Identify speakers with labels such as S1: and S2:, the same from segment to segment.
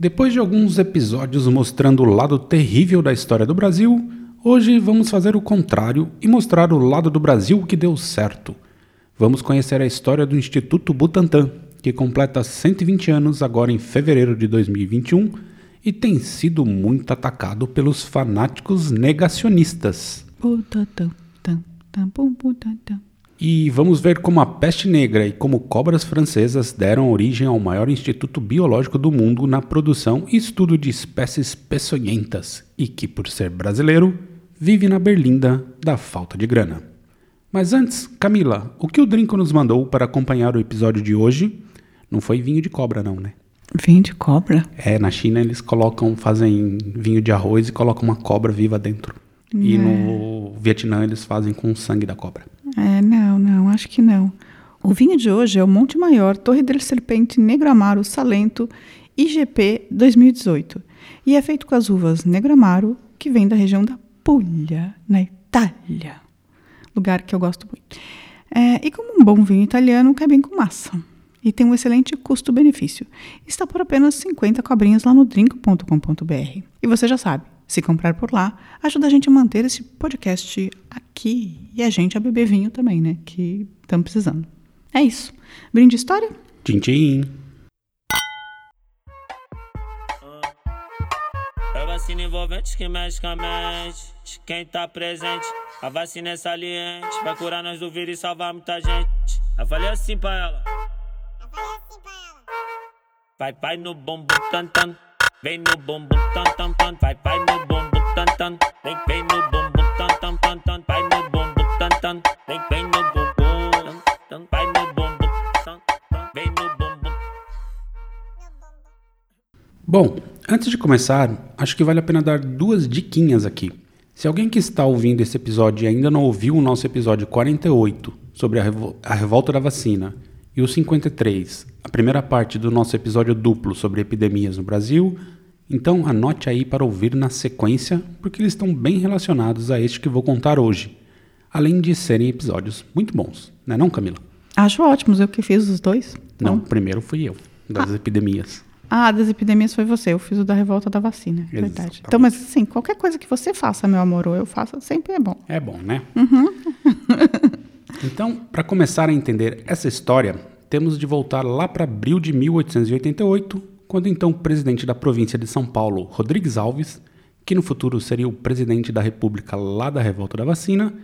S1: Depois de alguns episódios mostrando o lado terrível da história do Brasil, hoje vamos fazer o contrário e mostrar o lado do Brasil que deu certo. Vamos conhecer a história do Instituto Butantan, que completa 120 anos agora em fevereiro de 2021 e tem sido muito atacado pelos fanáticos negacionistas.
S2: Butantan, butantan.
S1: E vamos ver como a peste negra e como cobras francesas deram origem ao maior instituto biológico do mundo na produção e estudo de espécies peçonhentas e que, por ser brasileiro, vive na berlinda da falta de grana. Mas antes, Camila, o que o Drinco nos mandou para acompanhar o episódio de hoje não foi vinho de cobra, não, né?
S2: Vinho de cobra?
S1: É, na China eles colocam, fazem vinho de arroz e colocam uma cobra viva dentro. E
S2: É.
S1: no Vietnã eles fazem com o sangue da cobra.
S2: É, não, não, acho que não. O vinho de hoje é o Monte Maior Torre del Serpente Negro Amaro Salento IGP 2018 e é feito com as uvas Negro Amaro, que vem da região da Puglia, na Itália. Lugar que eu gosto muito. É, e como um bom vinho italiano, cai bem com massa. E tem um excelente custo-benefício. Está por apenas 50 cobrinhas lá no drink.com.br. E você já sabe, se comprar por lá, ajuda a gente a manter esse podcast aqui e a gente a beber vinho também, né? Que estamos precisando. É isso. Brinde história?
S1: Tchim, tchim.
S3: É vacina envolvente que mexe com a mente. de Quem tá presente, a vacina é saliente. Vai curar nós do vírus e salvar muita gente. Eu falei assim pra ela. Vai, vai no bumbum tan tan. Vem no bumbum tan tan tan. Vai, vai no bumbum tan tan. Vem, vem no bumbum tan tan tan tan. Vai no bumbum tan tan. Vem, vem no bumbum tan tan. Vai no bumbum tan tan. Vem no bumbum.
S1: Bom, antes de começar, acho que vale a pena dar duas diquinhas aqui. Se alguém que está ouvindo esse episódio e ainda não ouviu o nosso episódio 48 sobre a, revo- a revolta da vacina e o 53, a primeira parte do nosso episódio duplo sobre epidemias no Brasil, então anote aí para ouvir na sequência, porque eles estão bem relacionados a este que vou contar hoje, além de serem episódios muito bons, não é não, Camila?
S2: Acho ótimos, eu que fiz os dois.
S1: Não, primeiro fui eu, das epidemias.
S2: Ah, das epidemias foi você, eu fiz o da revolta da vacina, é verdade. Então, mas assim, qualquer coisa que você faça, meu amor, ou eu faça, sempre é bom.
S1: É bom, né? então, para começar a entender essa história, temos de voltar lá para abril de 1888, quando então o presidente da província de São Paulo, Rodrigues Alves, que no futuro seria o presidente da República lá da revolta da vacina,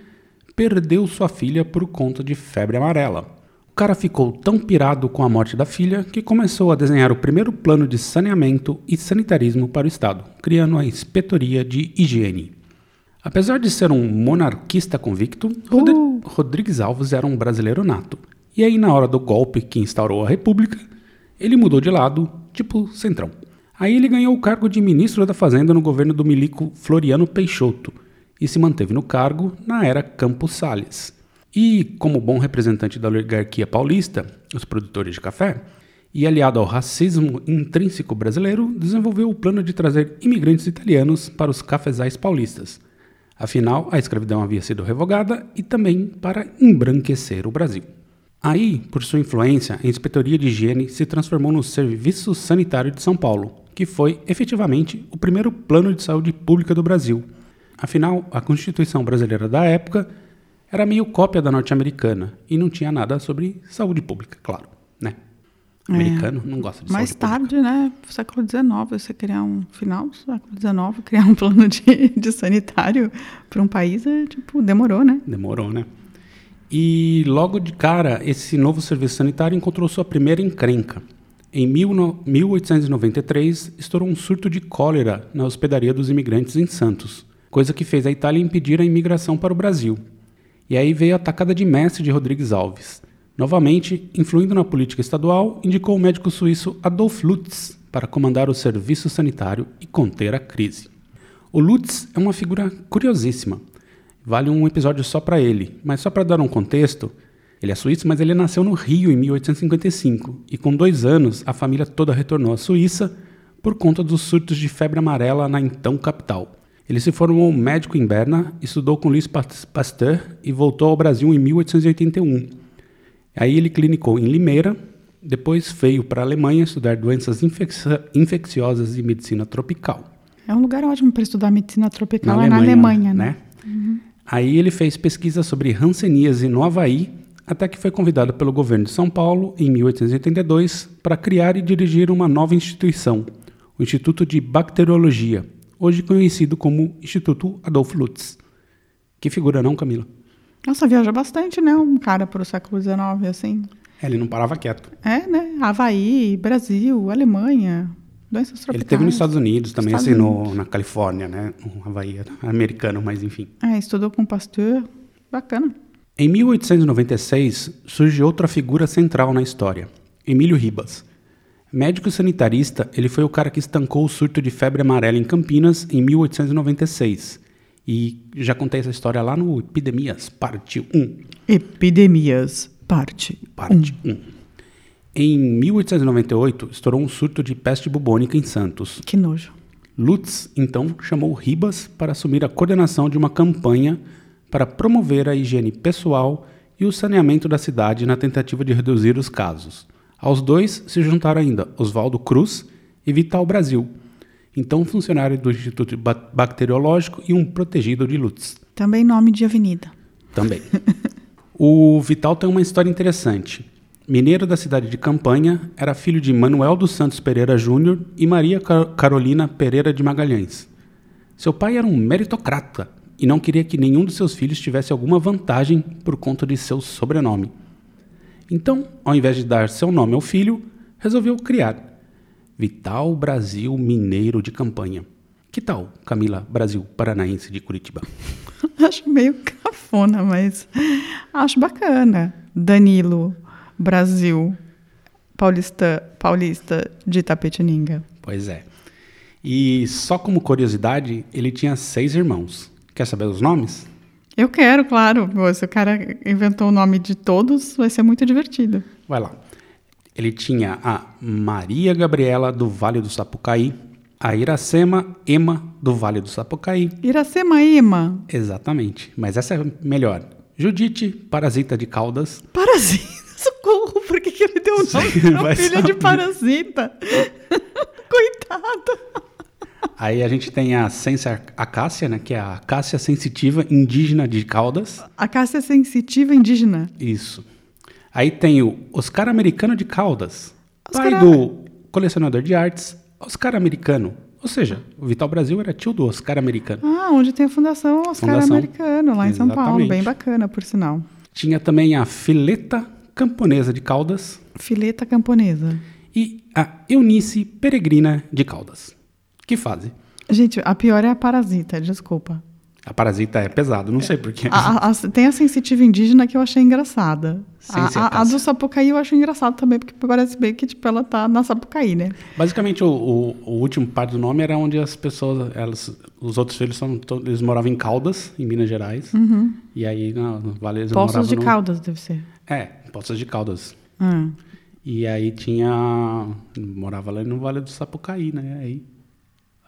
S1: perdeu sua filha por conta de febre amarela. O cara ficou tão pirado com a morte da filha que começou a desenhar o primeiro plano de saneamento e sanitarismo para o Estado, criando a Inspetoria de Higiene. Apesar de ser um monarquista convicto, Rodri-
S2: Uh.
S1: Rodrigues Alves era um brasileiro nato. E aí, na hora do golpe que instaurou a República, ele mudou de lado, tipo centrão. Aí ele ganhou o cargo de ministro da Fazenda no governo do milico Floriano Peixoto e se manteve no cargo na era Campos Salles. E, como bom representante da oligarquia paulista, os produtores de café, e aliado ao racismo intrínseco brasileiro, desenvolveu o plano de trazer imigrantes italianos para os cafezais paulistas. Afinal, a escravidão havia sido revogada e também para embranquecer o Brasil. Aí, por sua influência, a Inspetoria de Higiene se transformou no Serviço Sanitário de São Paulo, que foi efetivamente o primeiro plano de saúde pública do Brasil. Afinal, a Constituição brasileira da época era meio cópia da norte-americana e não tinha nada sobre saúde pública, claro, né? Americano não gosta de
S2: Mais
S1: saúde pública.
S2: tarde, né, século XIX, você criar um final do século XIX, criar um plano de, de sanitário para um país, é, tipo, demorou, né?
S1: Demorou, né? E logo de cara, esse novo serviço sanitário encontrou sua primeira encrenca. Em 1893, estourou um surto de cólera na hospedaria dos imigrantes em Santos, coisa que fez a Itália impedir a imigração para o Brasil. E aí veio a tacada de mestre de Rodrigues Alves. Novamente, influindo na política estadual, indicou o médico suíço Adolf Lutz para comandar o serviço sanitário e conter a crise. O Lutz é uma figura curiosíssima. Vale um episódio só para ele, mas só para dar um contexto, ele é suíço, mas ele nasceu no Rio em 1855 e com dois anos a família toda retornou à Suíça por conta dos surtos de febre amarela na então capital. Ele se formou médico em Berna, estudou com Louis Pasteur e voltou ao Brasil em 1881. Aí ele clinicou em Limeira, depois veio para a Alemanha estudar doenças infecciosas e medicina tropical.
S2: É um lugar ótimo para estudar medicina tropical, na é Alemanha, na Alemanha, né? né?
S1: Uhum. Aí ele fez pesquisa sobre hanseníase no Havaí, até que foi convidado pelo governo de São Paulo, em 1882, para criar e dirigir uma nova instituição, o Instituto de Bacteriologia, hoje conhecido como Instituto Adolfo Lutz. Que figura não, Camila?
S2: Nossa, viaja bastante, né? Um cara para o século XIX, assim.
S1: É, ele não parava quieto.
S2: É, né? Havaí, Brasil, Alemanha, doenças tropicais.
S1: Ele teve nos Estados Unidos também, Estados assim, no, na Califórnia, né? No Havaí, americano, mas enfim.
S2: É, estudou com Pasteur. Bacana.
S1: Em 1896, surge outra figura central na história, Emílio Ribas. Médico sanitarista, ele foi o cara que estancou o surto de febre amarela em Campinas em 1896. E já contei essa história lá no Epidemias, parte 1.
S2: Epidemias, parte,
S1: parte 1. 1. Em 1898, estourou um surto de peste bubônica em Santos.
S2: Que nojo.
S1: Lutz, então, chamou Ribas para assumir a coordenação de uma campanha para promover a higiene pessoal e o saneamento da cidade na tentativa de reduzir os casos. Aos dois se juntaram ainda Oswaldo Cruz e Vital Brasil, então funcionário do Instituto Bacteriológico e um protegido de Lutz.
S2: Também nome de avenida.
S1: Também. o Vital tem uma história interessante. Mineiro da cidade de Campanha, era filho de Manuel dos Santos Pereira Júnior e Maria Carolina Pereira de Magalhães. Seu pai era um meritocrata e não queria que nenhum dos seus filhos tivesse alguma vantagem por conta de seu sobrenome. Então, ao invés de dar seu nome ao filho, resolveu criar Vital Brasil Mineiro de Campanha. Que tal, Camila Brasil Paranaense de Curitiba?
S2: acho meio cafona, mas acho bacana. Danilo Brasil Paulista, Paulista de Tapetininga.
S1: Pois é. E só como curiosidade, ele tinha seis irmãos. Quer saber os nomes?
S2: Eu quero, claro. Se o cara inventou o nome de todos, vai ser muito divertido.
S1: Vai lá. Ele tinha a Maria Gabriela do Vale do Sapucaí, a Iracema Ema do Vale do Sapucaí.
S2: Iracema Ema?
S1: Exatamente, mas essa é melhor. Judite Parasita de Caldas.
S2: Parasita? Socorro, por que, que ele deu o nome para filha de Parasita? Coitada.
S1: Aí a gente tem a Sensa Acácia, né, que é a Acácia sensitiva indígena de Caldas.
S2: Acácia sensitiva indígena.
S1: Isso. Aí tem o Oscar Americano de Caldas, Oscar... pai do colecionador de artes Oscar Americano. Ou seja, o Vital Brasil era tio do Oscar Americano.
S2: Ah, onde tem a Fundação Oscar Fundação, Americano, lá em São Paulo. Bem bacana, por sinal.
S1: Tinha também a Fileta Camponesa de Caldas.
S2: Fileta Camponesa.
S1: E a Eunice Peregrina de Caldas. Que fase?
S2: Gente, a pior é a parasita, desculpa.
S1: A parasita é pesado, não sei porquê.
S2: A, a, tem a sensitiva indígena que eu achei engraçada. A, a, do Sapucaí eu acho engraçado também, porque parece bem que tipo, ela tá na Sapucaí, né?
S1: Basicamente, o, o, o último parte do nome era onde as pessoas, elas, os outros filhos, são, eles moravam em Caldas, em Minas Gerais.
S2: Uhum.
S1: E aí, na Vale, eles
S2: Poços de
S1: no...
S2: Caldas, deve ser.
S1: É, Poços de Caldas.
S2: Hum.
S1: E aí tinha... Morava lá no Vale do Sapucaí, né? Aí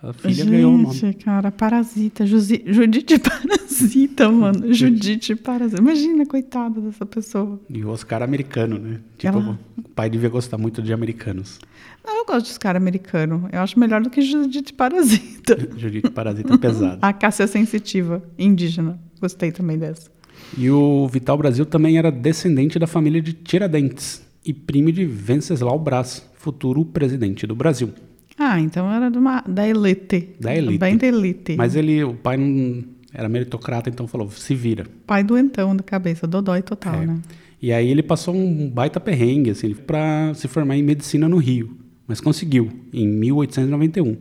S1: a filha
S2: Gente,
S1: ganhou o nome.
S2: Cara, Parasita. Juzi, Judite Parasita, mano. Judite Parasita. Imagina, coitada dessa pessoa.
S1: E o Oscar americano, né? Tipo, Ela... o pai devia gostar muito de americanos.
S2: Não, eu gosto de Oscar americano. Eu acho melhor do que Judite Parasita.
S1: Judite Parasita é pesado.
S2: a Cássia Sensitiva, indígena. Gostei também dessa.
S1: E o Vital Brasil também era descendente da família de Tiradentes e primo de Venceslau Braz, futuro presidente do Brasil.
S2: Ah, então era de uma, da elite.
S1: Da elite.
S2: Bem da elite.
S1: Mas ele, o pai não era meritocrata, então falou, se vira.
S2: Pai doentão da cabeça, dodói total, é. né?
S1: E aí ele passou um baita perrengue, assim, para se formar em medicina no Rio. Mas conseguiu, em 1891.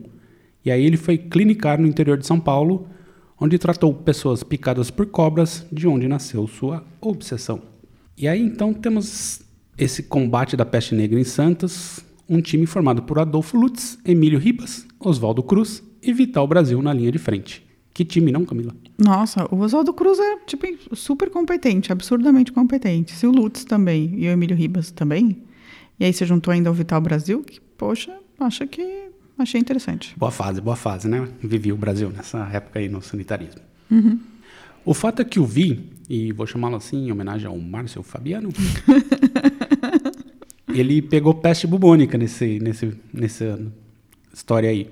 S1: E aí ele foi clinicar no interior de São Paulo, onde tratou pessoas picadas por cobras, de onde nasceu sua obsessão. E aí então temos esse combate da peste negra em Santos, um time formado por Adolfo Lutz, Emílio Ribas, Oswaldo Cruz, e Vital Brasil na linha de frente. Que time, não, Camila?
S2: Nossa, o Oswaldo Cruz é tipo, super competente, absurdamente competente. Se o Lutz também e o Emílio Ribas também, e aí você juntou ainda o Vital Brasil, que, poxa, acho que achei interessante.
S1: Boa fase, boa fase, né? Vivi o Brasil nessa época aí no sanitarismo.
S2: Uhum.
S1: O fato é que o Vi, e vou chamá-lo assim em homenagem ao Márcio Fabiano, ele pegou peste bubônica nesse, nesse, nessa história aí.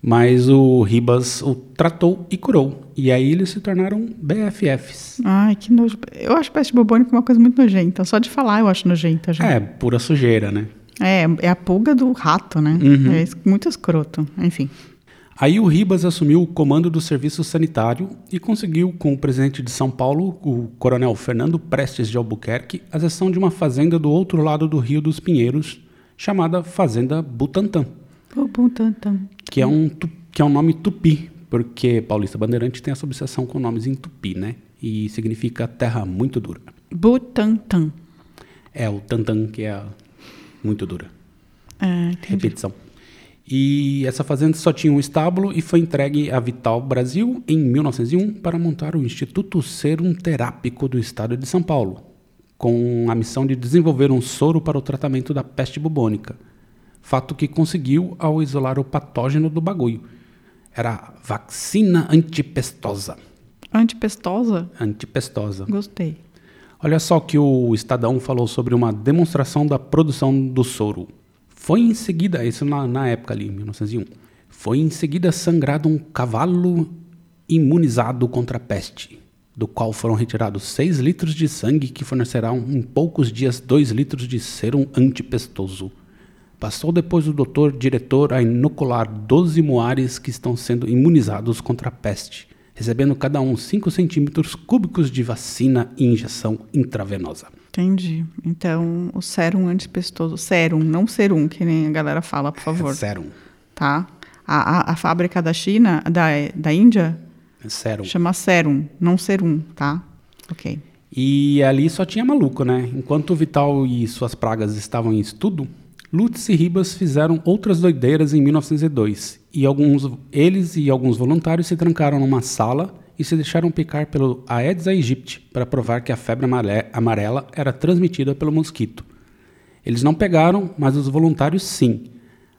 S1: Mas o Ribas o tratou e curou. E aí eles se tornaram BFFs.
S2: Ai, que nojo. Eu acho peste bubônica uma coisa muito nojenta. Só de falar eu acho nojenta já.
S1: É, pura sujeira, né?
S2: É, é a pulga do rato, né?
S1: Uhum.
S2: É muito escroto. Enfim.
S1: Aí o Ribas assumiu o comando do serviço sanitário e conseguiu, com o presidente de São Paulo, o coronel Fernando Prestes de Albuquerque, a gestão de uma fazenda do outro lado do Rio dos Pinheiros, chamada Fazenda Butantã,
S2: O Butantan.
S1: que é um, que é um nome tupi, porque Paulista Bandeirante tem essa obsessão com nomes em tupi, né? E significa terra muito dura.
S2: Butantan.
S1: É o tantan que é muito dura.
S2: É.
S1: Repetição. E essa fazenda só tinha um estábulo e foi entregue à Vital Brasil em 1901 para montar o Instituto Serum Terápico do Estado de São Paulo, com a missão de desenvolver um soro para o tratamento da peste bubônica. Fato que conseguiu ao isolar o patógeno do bagulho. Era a vacina antipestosa.
S2: Antipestosa?
S1: Antipestosa.
S2: Gostei.
S1: Olha só o que o Estadão falou sobre uma demonstração da produção do soro. Foi em seguida, isso na, na época ali, 1901, foi em seguida sangrado um cavalo imunizado contra a peste, do qual foram retirados 6 litros de sangue que fornecerão em poucos dias 2 litros de serum antipestoso. Passou depois o doutor diretor a inocular 12 moares que estão sendo imunizados contra a peste, recebendo cada um 5 centímetros cúbicos de vacina e injeção intravenosa.
S2: Entendi. Então, o sérum antipestoso. Sérum, não serum, que nem a galera fala, por favor.
S1: Serum.
S2: Tá? A, a, a fábrica da China, da, da Índia,
S1: Serum.
S2: chama sérum, não serum, tá? Ok.
S1: E ali só tinha maluco, né? Enquanto o Vital e suas pragas estavam em estudo, Lutz e Ribas fizeram outras doideiras em 1902. E alguns, eles e alguns voluntários se trancaram numa sala e se deixaram picar pelo Aedes aegypti para provar que a febre amare- amarela era transmitida pelo mosquito. Eles não pegaram, mas os voluntários sim.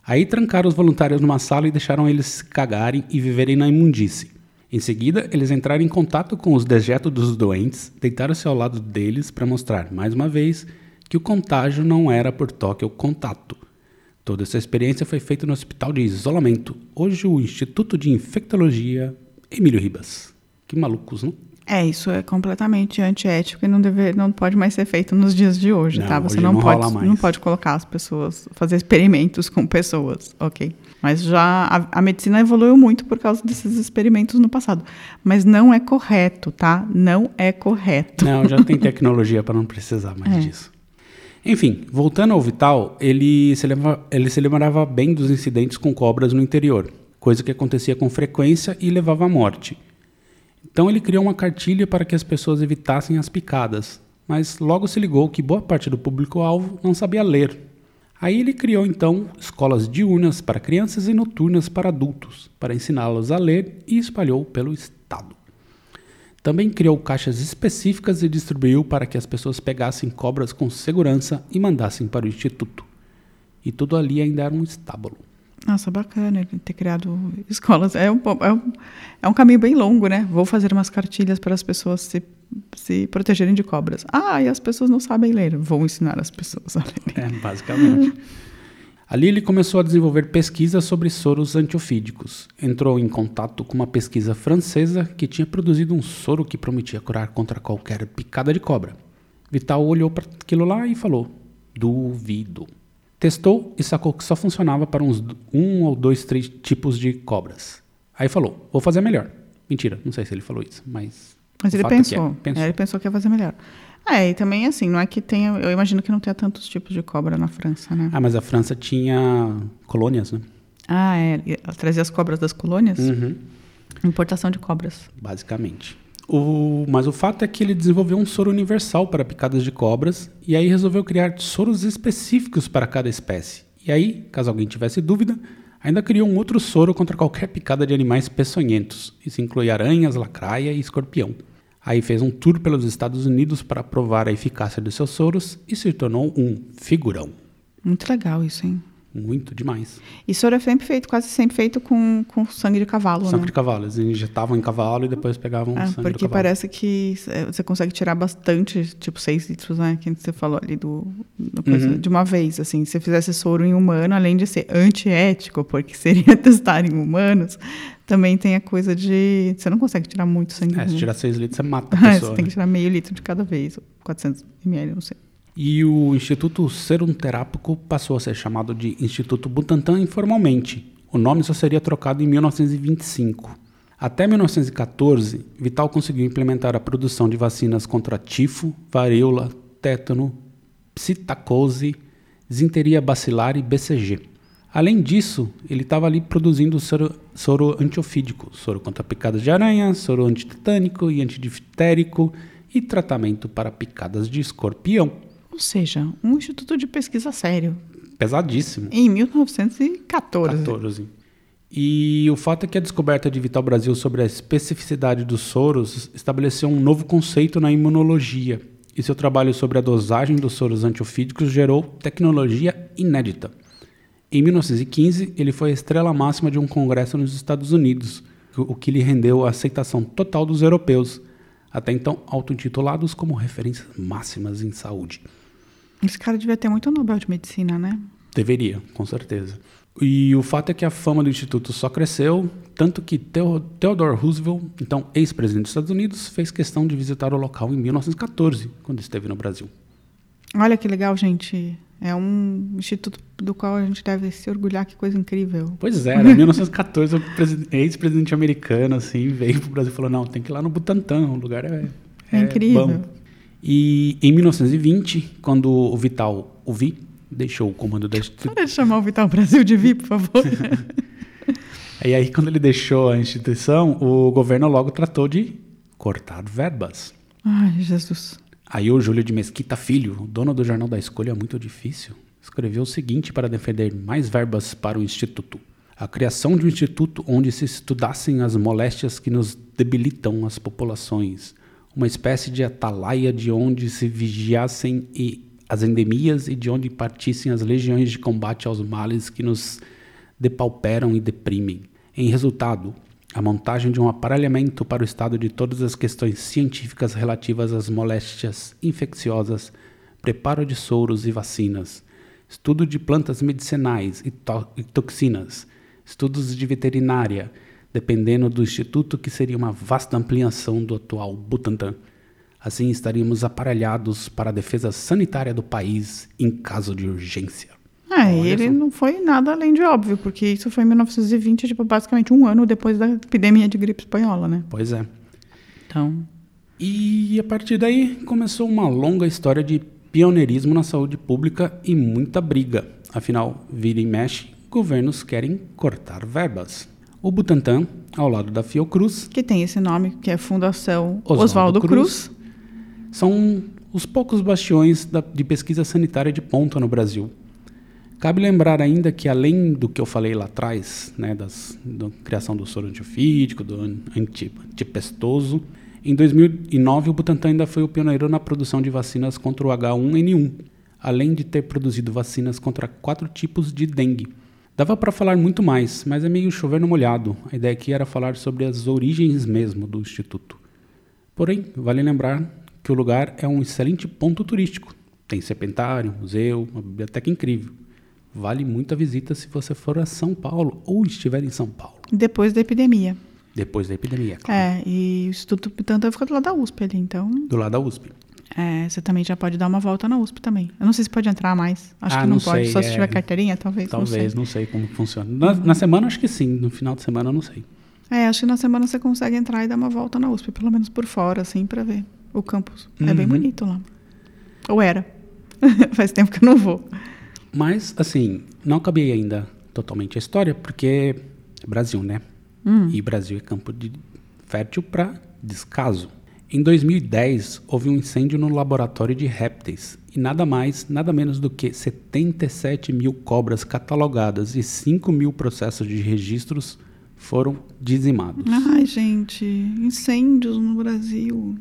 S1: Aí trancaram os voluntários numa sala e deixaram eles se cagarem e viverem na imundície. Em seguida, eles entraram em contato com os dejetos dos doentes, deitaram-se ao lado deles para mostrar, mais uma vez, que o contágio não era por toque ou contato. Toda essa experiência foi feita no Hospital de Isolamento, hoje o Instituto de Infectologia Emílio Ribas. Que malucos, não?
S2: É, isso é completamente antiético e não, deve, não pode mais ser feito nos dias de hoje,
S1: Não,
S2: tá? Você
S1: hoje
S2: não,
S1: não
S2: pode, não pode colocar as pessoas, fazer experimentos com pessoas, ok? Mas já a, a medicina evoluiu muito por causa desses experimentos no passado. Mas não é correto, tá? Não é correto.
S1: Não, já tem tecnologia para não precisar mais
S2: É.
S1: disso. Enfim, voltando ao Vital, ele se, lembra- ele se lembrava bem dos incidentes com cobras no interior, coisa que acontecia com frequência e levava à morte. Então ele criou uma cartilha para que as pessoas evitassem as picadas, mas logo se ligou que boa parte do público-alvo não sabia ler. Aí ele criou então escolas diurnas para crianças e noturnas para adultos, para ensiná-los a ler e espalhou pelo estado. Também criou caixas específicas e distribuiu para que as pessoas pegassem cobras com segurança e mandassem para o instituto. E tudo ali ainda era um estábulo.
S2: Nossa, bacana ele ter criado escolas. É um, é, um, é um caminho bem longo, né? Vou fazer umas cartilhas para as pessoas se, se protegerem de cobras. Ah, e as pessoas não sabem ler. Vou ensinar as pessoas a ler.
S1: É, basicamente. Ali ele começou a desenvolver pesquisas sobre soros antiofídicos. Entrou em contato com uma pesquisa francesa que tinha produzido um soro que prometia curar contra qualquer picada de cobra. Vital olhou para aquilo lá e falou: Duvido. Testou e sacou que só funcionava para uns um ou dois, três tipos de cobras. Aí falou: Vou fazer melhor. Mentira, não sei se ele falou isso, mas.
S2: Mas ele
S1: fato é que é.
S2: pensou.
S1: Pensou.
S2: É, ele pensou que ia fazer melhor. É, e também assim, não é que tenha. Eu imagino que não tenha tantos tipos de cobra na França, né?
S1: Ah, mas a França tinha colônias, né?
S2: Ah, é. ela Trazia as cobras das colônias?
S1: Uhum.
S2: Importação de cobras.
S1: basicamente. O, mas o fato é que ele desenvolveu um soro universal para picadas de cobras e aí resolveu criar soros específicos para cada espécie. E aí, caso alguém tivesse dúvida, Ainda criou um outro soro contra qualquer picada de animais peçonhentos. Isso inclui aranhas, lacraia e escorpião. Aí fez um tour pelos Estados Unidos para provar a eficácia dos seus soros e se tornou um figurão.
S2: Muito legal isso, hein?
S1: Muito demais.
S2: E soro é sempre feito, quase sempre feito com, com sangue de cavalo,
S1: Sangue
S2: né?
S1: de cavalo. Eles injetavam em cavalo e depois pegavam
S2: É,
S1: sangue
S2: porque
S1: cavalo.
S2: parece que é, você consegue tirar bastante, tipo 6 litros, né? Que você falou ali do, do
S1: Uhum.
S2: de uma vez. Assim, se você fizesse soro em humano, além de ser antiético, porque seria testar em humanos, também tem a coisa de. Você não consegue tirar muito sangue.
S1: É, se
S2: né?
S1: tirar 6 litros, você mata a
S2: É,
S1: pessoa.
S2: você tem
S1: né?
S2: que tirar meio litro de cada vez, ou 400 ml, não sei.
S1: E o Instituto Serum Terápico passou a ser chamado de Instituto Butantan informalmente. O nome só seria trocado em 1925. Até 1914, Vital conseguiu implementar a produção de vacinas contra tifo, varíola, tétano, psitacose, disenteria bacilar e BCG. Além disso, ele estava ali produzindo soro, soro antiofídico, soro contra picadas de aranha, soro antitetânico e antidifterico e tratamento para picadas de escorpião.
S2: Ou seja, um instituto de pesquisa sério.
S1: Pesadíssimo.
S2: Em 1914.
S1: 14. E o fato é que a descoberta de Vital Brasil sobre a especificidade dos soros estabeleceu um novo conceito na imunologia. E seu trabalho sobre a dosagem dos soros antiofídicos gerou tecnologia inédita. Em 1915, ele foi a estrela máxima de um congresso nos Estados Unidos, o que lhe rendeu a aceitação total dos europeus, até então auto-intitulados como referências máximas em saúde.
S2: Esse cara devia ter muito Nobel de Medicina, né?
S1: Deveria, com certeza. E o fato é que a fama do Instituto só cresceu, tanto que Theo- Theodore Roosevelt, então ex-presidente dos Estados Unidos, fez questão de visitar o local em 1914, quando esteve no Brasil.
S2: Olha que legal, gente. É um instituto do qual a gente deve se orgulhar, que coisa incrível.
S1: Pois é, em 1914, o presi- ex-presidente americano assim, veio para o Brasil e falou: não, tem que ir lá no Butantã, o lugar é,
S2: É incrível.
S1: bom." E em 1920, quando o Vital, o Vi, deixou o comando da instituição.
S2: Para de chamar o Vital Brasil de Vi, por favor.
S1: E aí, quando ele deixou a instituição, o governo logo tratou de cortar verbas.
S2: Ai, Jesus.
S1: Aí o Júlio de Mesquita Filho, dono do Jornal da Escolha Muito Difícil, escreveu o seguinte para defender mais verbas para o Instituto. A criação de um instituto onde se estudassem as moléstias que nos debilitam as populações. Uma espécie de atalaia de onde se vigiassem e as endemias e de onde partissem as legiões de combate aos males que nos depauperam e deprimem. Em resultado, a montagem de um aparelhamento para o estado de todas as questões científicas relativas às moléstias infecciosas, preparo de soros e vacinas, estudo de plantas medicinais e, to- e toxinas, estudos de veterinária, dependendo do instituto que seria uma vasta ampliação do atual Butantan. Assim estaríamos aparelhados para a defesa sanitária do país em caso de urgência.
S2: É,
S1: Olha
S2: ele
S1: só.
S2: não foi nada além de óbvio, porque isso foi em 1920, tipo, basicamente um ano depois da epidemia de gripe espanhola, né?
S1: Pois é.
S2: Então,
S1: E a partir daí começou uma longa história de pioneirismo na saúde pública e muita briga. Afinal, vira e mexe, governos querem cortar verbas. O Butantan, ao lado da Fiocruz,
S2: que tem esse nome, que é Fundação
S1: Oswaldo Cruz.
S2: Cruz.
S1: são os poucos bastiões da- de pesquisa sanitária de ponta no Brasil. Cabe lembrar ainda que, além do que eu falei lá atrás, né, das, da criação do soro antiofídico, do an- anti, antipestoso, em 2009 o Butantan ainda foi o pioneiro na produção de vacinas contra o H1N1, além de ter produzido vacinas contra quatro tipos de dengue. Dava para falar muito mais, mas é meio chover no molhado. A ideia aqui era falar sobre as origens mesmo do Instituto. Porém, vale lembrar que o lugar é um excelente ponto turístico. Tem serpentário, museu, uma biblioteca incrível. Vale muito a visita se você for a São Paulo ou estiver em São Paulo,
S2: Depois da epidemia.
S1: depois da epidemia, claro.
S2: É, e o Instituto Butantan fica do lado da USP ali, então
S1: Do lado da USP.
S2: É, você também já pode dar uma volta na USP também. Eu não sei se pode entrar mais. Acho
S1: Ah,
S2: que não,
S1: não
S2: pode,
S1: sei,
S2: só se
S1: é.
S2: tiver carteirinha, talvez.
S1: Talvez,
S2: Não
S1: não sei, como funciona. Na, na semana acho que sim, no final de semana eu não sei.
S2: sei. É, acho que na semana você consegue entrar e dar uma volta na USP, pelo menos por fora, assim, pra ver o campus. É bem
S1: Uhum.
S2: bonito lá. Ou era. Faz tempo que eu não vou.
S1: Mas, assim, não acabei ainda totalmente a história, porque é Brasil, né? E Brasil é campo de fértil para descaso. Em 2010, houve um incêndio no laboratório de répteis E nada mais, nada menos do que 77 mil cobras catalogadas e 5 mil processos de registros foram dizimados.
S2: Ai, gente, incêndios no Brasil.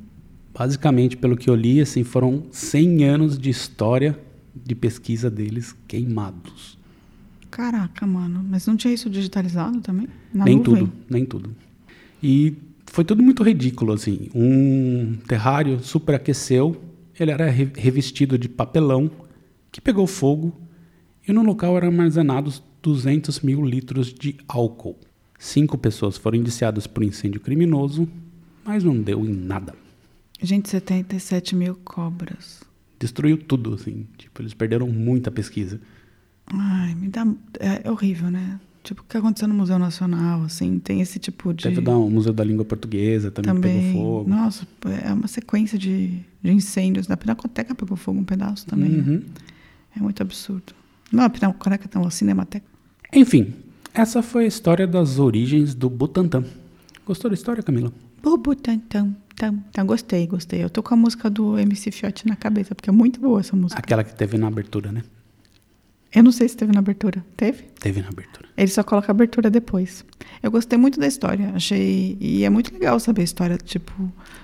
S1: Basicamente, pelo que eu li, assim, foram 100 anos de história de pesquisa deles queimados.
S2: Caraca, mano. Mas não tinha isso digitalizado também? Na
S1: nem
S2: nuvem?
S1: tudo, nem tudo. E foi tudo muito ridículo, assim. Um terrário superaqueceu, ele era re- revestido de papelão, que pegou fogo, e no local eram armazenados 200 mil litros de álcool. Cinco pessoas foram indiciadas por incêndio criminoso, mas não deu em nada.
S2: Gente, 77 mil cobras.
S1: Destruiu tudo, assim. Tipo, eles perderam muita pesquisa.
S2: Ai, me dá. É, é horrível, né? Tipo, o que aconteceu no Museu Nacional, assim, tem esse tipo de.
S1: Teve o Museu da Língua Portuguesa também,
S2: também.
S1: pegou fogo.
S2: Nossa, é uma sequência de, de incêndios. Da Pinacoteca pegou fogo um pedaço também.
S1: Uhum.
S2: É muito absurdo. Não, a Pinacoteca não, a Cinemateca.
S1: Enfim, essa foi a história das origens do Butantan. Gostou da história, Camila?
S2: Bubu, tam, tam, tam, tam. Gostei, gostei. Eu tô com a música do MC Fiote na cabeça, porque é muito boa essa música.
S1: Aquela que teve na abertura, né?
S2: Eu não sei se teve na abertura. Teve?
S1: Teve na abertura.
S2: Ele só coloca a abertura depois. Eu gostei muito da história. Achei. E é muito legal saber a história, tipo.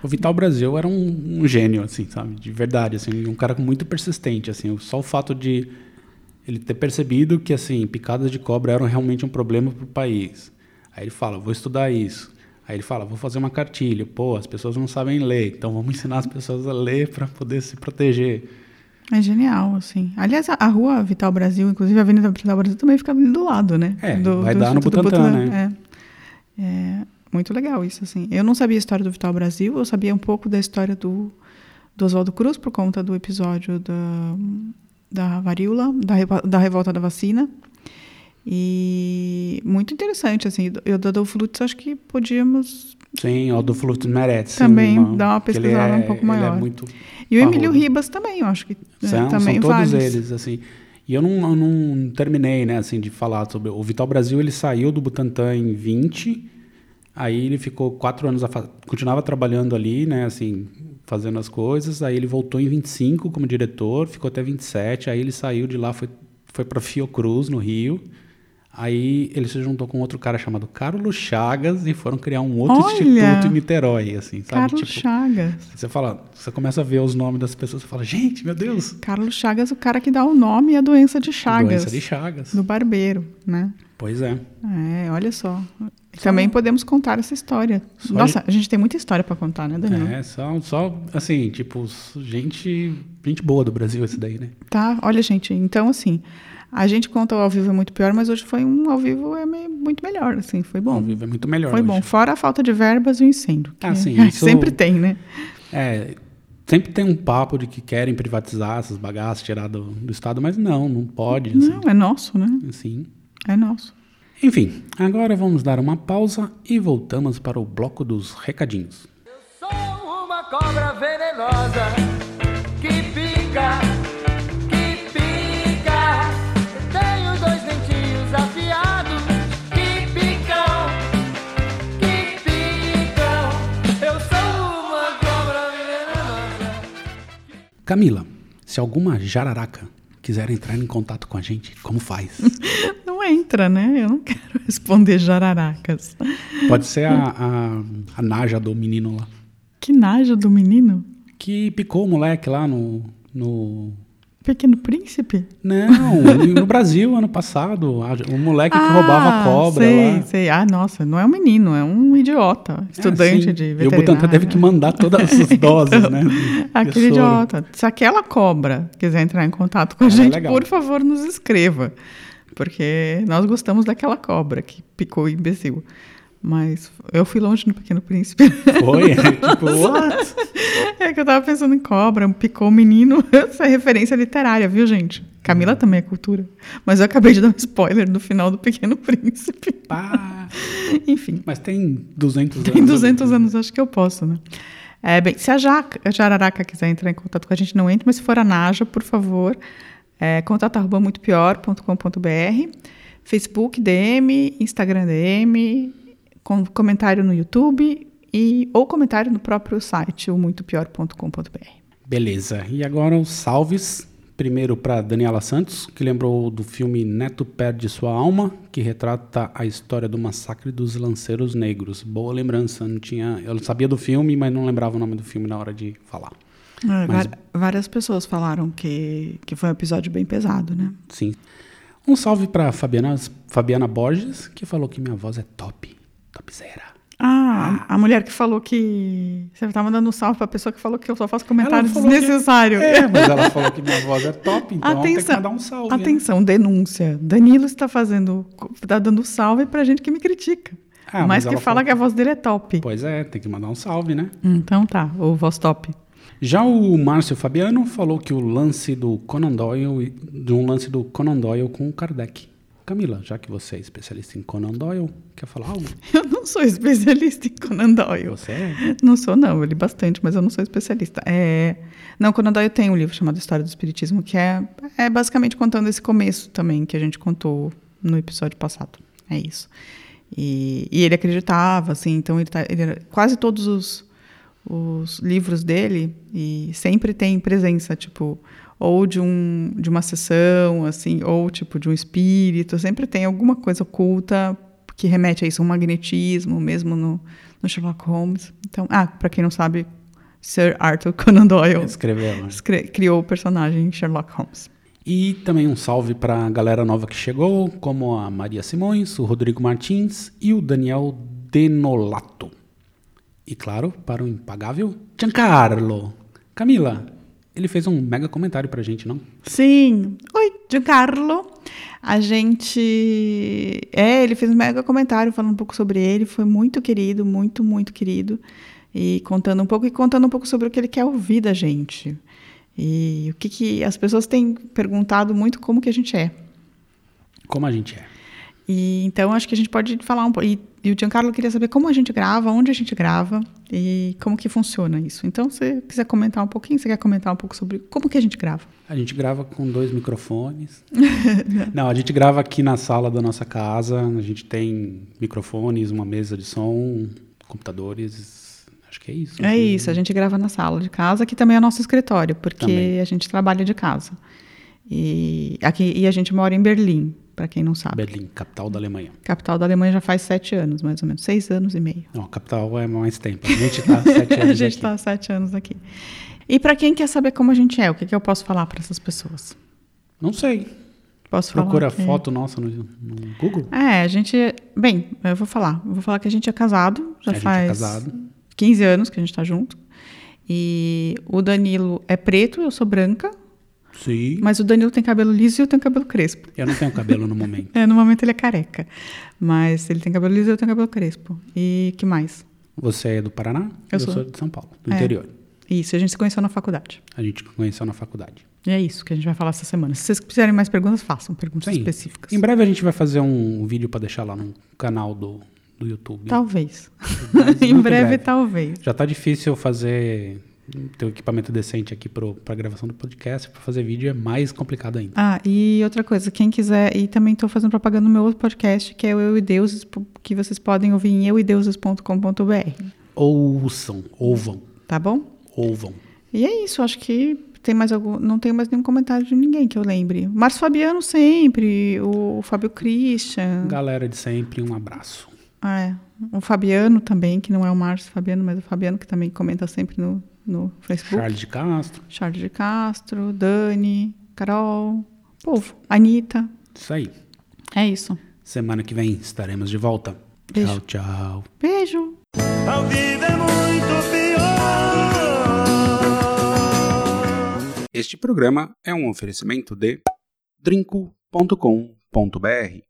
S1: O Vital Brasil era um, um gênio, assim, sabe? De verdade, assim, um cara muito persistente, assim. Só o fato de ele ter percebido que, assim, picadas de cobra eram realmente um problema para o país. Aí ele fala, vou estudar isso. Aí ele fala, vou fazer uma cartilha. Pô, as pessoas não sabem ler, então vamos ensinar as pessoas a ler para poder se proteger.
S2: É genial, assim. Aliás, a, a rua Vital Brasil, inclusive a Avenida Vital Brasil, também fica do lado, né?
S1: É,
S2: do,
S1: vai dar no
S2: Instituto
S1: Butantã, né?
S2: É. É, muito legal isso, assim. Eu não sabia a história do Vital Brasil, eu sabia um pouco da história do, do Oswaldo Cruz por conta do episódio da, da varíola, da, da revolta da vacina. E muito interessante, assim. Eu do Adolfo Lutz acho que podíamos...
S1: Sim, o Adolfo Lutz merece.
S2: Também
S1: uma,
S2: dá uma pesquisada
S1: é-
S2: um pouco maior.
S1: Ele é muito
S2: E o Emílio. Ribas também, eu acho que
S1: São,
S2: também
S1: são todos
S2: vários.
S1: eles, assim. E eu não, eu não terminei, né, assim, de falar sobre... O Vital Brasil, ele saiu do Butantan em 20, aí ele ficou quatro anos... afa- Continuava trabalhando ali, né, assim, fazendo as coisas, aí ele voltou em 25 como diretor, ficou até 27, aí ele saiu de lá, foi, foi para Fiocruz, no Rio... Aí ele se juntou com outro cara chamado Carlos Chagas e foram criar um outro
S2: Olha!
S1: instituto em Niterói, assim, sabe?
S2: Carlos
S1: Tipo,
S2: Chagas.
S1: você fala, você começa a ver os nomes das pessoas, você fala, gente, meu Deus,
S2: Carlos Chagas, o cara que dá o nome e a doença de Chagas.
S1: doença de Chagas.
S2: Do barbeiro, né?
S1: Pois é.
S2: É, olha só. E Também podemos contar essa história.
S1: Só
S2: Nossa, a gente tem muita história pra contar, né, Danilo?
S1: É, só, só assim, tipo, gente, gente boa do Brasil esse daí, né?
S2: Tá, olha, gente, então assim, a gente conta o ao vivo é muito pior, mas hoje foi um ao vivo é me- muito melhor, assim, foi bom.
S1: Ao vivo é muito melhor
S2: Foi bom,
S1: hoje.
S2: fora a falta de verbas e o incêndio. que
S1: Ah, sim,
S2: é-
S1: isso-
S2: Sempre tem, né?
S1: É, sempre tem um papo de que querem privatizar essas bagaças, tirar do, do Estado, mas não, não pode, assim,
S2: Não, é nosso, né?
S1: assim.
S2: É nosso.
S1: Enfim, agora vamos dar uma pausa e voltamos para o bloco dos recadinhos.
S4: Sou uma cobra venenosa que pica,
S1: Camila, se alguma jararaca quiser entrar em contato com a gente, como faz?
S2: Não entra, né? Eu não quero responder jararacas.
S1: Pode ser a, a, a Naja do menino lá.
S2: Que naja do menino?
S1: Que picou o moleque lá no. no...
S2: Pequeno Príncipe?
S1: Não, no Brasil, ano passado. O moleque que roubava a cobra
S2: Ah, sei,
S1: lá.
S2: sei. Ah, nossa, não é um menino, é um idiota. Estudante
S1: É,
S2: de
S1: E o. Butantan teve que mandar todas as doses, né?
S2: Aquele idiota. Se aquela cobra quiser entrar em contato com a
S1: é
S2: gente,
S1: legal.
S2: por favor, nos escreva. Porque nós gostamos daquela cobra que picou o imbecil. Mas eu fui longe no Pequeno Príncipe.
S1: Foi, tipo, what?
S2: É que eu tava pensando em cobra, picou o menino. Essa é referência literária, viu, gente? Camila
S1: Uhum.
S2: também é cultura. Mas eu acabei de dar um spoiler do final do Pequeno Príncipe.
S1: Pá.
S2: Enfim,
S1: Mas tem 200 anos.
S2: tem 200 anos, acho que eu posso, né? É, bem, se a, Jaca, a Jararaca quiser entrar em contato com a gente, não entre, mas se for a Naja, por favor, é, contato arroba muitopior.com.br, Facebook DM, Instagram DM, com comentário no YouTube e, ou comentário no próprio site, o muitopior.com.br.
S1: Beleza. E agora os salves. Primeiro para Daniela Santos, que lembrou do filme Neto Perde Sua Alma, que retrata a história do massacre dos lanceiros negros. Boa lembrança. Não tinha, eu sabia do filme, mas não lembrava o nome do filme na hora de falar.
S2: É,
S1: Mas-
S2: Várias pessoas falaram que, que foi um episódio bem pesado, né?
S1: Sim. Um salve para Fabiana, Fabiana Borges, que falou que minha voz é top. Topzera.
S2: Ah, a mulher que falou que. Você tá mandando um salve pra pessoa que falou que eu só faço comentário
S1: falou que-
S2: desnecessário.
S1: É, mas ela falou que minha voz é top, então tem que
S2: Atenção,
S1: mandar um salve. né?
S2: atenção, denúncia. Danilo está fazendo, está dando salve pra gente que me critica.
S1: Ah,
S2: mas
S1: mas
S2: que fala
S1: falou-
S2: que a voz dele é top.
S1: Pois é, tem que mandar um salve, né?
S2: Então tá, o voz top.
S1: Já o Márcio Fabiano falou que o lance do Conan Doyle, de um lance do Conan Doyle com o Kardec. Camila, já que você é especialista em Conan Doyle, quer falar algo?
S2: Eu não sou especialista em Conan Doyle.
S1: Você é?
S2: Não sou, não. Eu li bastante, mas eu não sou especialista. É... Não, Conan Doyle tem um livro chamado História do Espiritismo, que é, é basicamente contando esse começo também, que a gente contou no episódio passado. É isso. E, e ele acreditava, assim, então ele, tá, ele era, quase todos os, os livros dele e sempre tem presença, tipo, ou de, um, de uma sessão, assim, ou tipo de um espírito, sempre tem alguma coisa oculta que remete a isso, um magnetismo, mesmo no, no Sherlock Holmes. Então, ah, para quem não sabe, Sir Arthur Conan Doyle
S1: Escreveu. né?
S2: escre- criou o personagem Sherlock Holmes.
S1: E também um salve para a galera nova que chegou, como a Maria Simões, o Rodrigo Martins e o Daniel Denolato. E claro, para o impagável Giancarlo. Camila, ele fez um mega comentário pra gente, não?
S2: Sim. Oi, Giancarlo. A gente. É, ele fez um mega comentário falando um pouco sobre ele. Foi muito querido, muito, muito querido. E contando um pouco, e contando um pouco sobre o que ele quer ouvir da gente. E o que, que as pessoas têm perguntado muito como que a gente é.
S1: Como a gente é.
S2: E então acho que a gente pode falar um pouco. E, e o Giancarlo queria saber como a gente grava, onde a gente grava e como que funciona isso. Então, se você quiser comentar um pouquinho, você quer comentar um pouco sobre como que a gente grava?
S1: A gente grava com dois microfones. Não, a gente grava aqui na sala da nossa casa. A gente tem microfones, uma mesa de som, computadores. Acho que é isso.
S2: É isso, a gente grava na sala de casa, que também é nosso escritório, porque
S1: Também.
S2: a gente trabalha de casa. E, aqui, e a gente mora em Berlim, para quem não sabe.
S1: Berlim, capital da Alemanha.
S2: Capital da Alemanha já faz sete anos, mais ou menos, seis anos e meio.
S1: Não, a capital é mais tempo. A gente tá há sete
S2: a
S1: anos
S2: gente
S1: aqui.
S2: está sete anos aqui. E para quem quer saber como a gente é, o que, que eu posso falar para essas pessoas?
S1: Não sei.
S2: Posso
S1: Procura
S2: falar? que-
S1: foto nossa no, no Google.
S2: É, a gente. Bem, eu vou falar. Eu vou falar que a gente é casado, já
S1: A gente é
S2: faz
S1: casado.
S2: 15 anos que a gente tá junto. E o Danilo é preto, eu sou branca,
S1: Sim.
S2: mas o Danilo tem cabelo liso e eu tenho cabelo crespo.
S1: Eu não tenho cabelo no momento.
S2: É, no momento ele é careca. Mas ele tem cabelo liso e eu tenho cabelo crespo. E que mais?
S1: Você é do Paraná?
S2: Eu sou.
S1: de São Paulo, do
S2: É.
S1: interior.
S2: Isso, a gente se conheceu na faculdade.
S1: A gente conheceu na faculdade.
S2: E é isso que a gente vai falar essa semana. Se vocês quiserem mais perguntas, façam perguntas
S1: Sim.
S2: específicas.
S1: Em breve a gente vai fazer um vídeo pra deixar lá no canal do, do YouTube.
S2: Talvez. Em
S1: muito
S2: breve, talvez.
S1: Já tá difícil fazer ter um equipamento decente aqui pro, pra gravação do podcast. Pra fazer vídeo é mais complicado ainda.
S2: Ah, e outra coisa, quem quiser, e também estou fazendo propaganda no meu outro podcast, que é o Eu e Deuses, que vocês podem ouvir em euideuses.com.br,
S1: Ouçam, ouvam,
S2: tá bom?
S1: ouvam.
S2: E é isso, acho que tem mais algum, não tem mais nenhum comentário de ninguém que eu lembre. Márcio Fabiano sempre, o Fábio Christian,
S1: Galera de sempre, um abraço.
S2: é, o Fabiano também, que não é o Márcio Fabiano, mas o Fabiano que também comenta sempre no, no Facebook.
S1: Charles de Castro.
S2: Charles de Castro, Dani, Carol, povo, Anitta,
S1: Isso aí.
S2: é isso.
S1: Semana que vem estaremos de volta.
S2: Beijo.
S1: Tchau, tchau.
S2: Beijo!
S3: Ao vivo é muito pior.
S1: Este programa é um oferecimento de drinco.com.br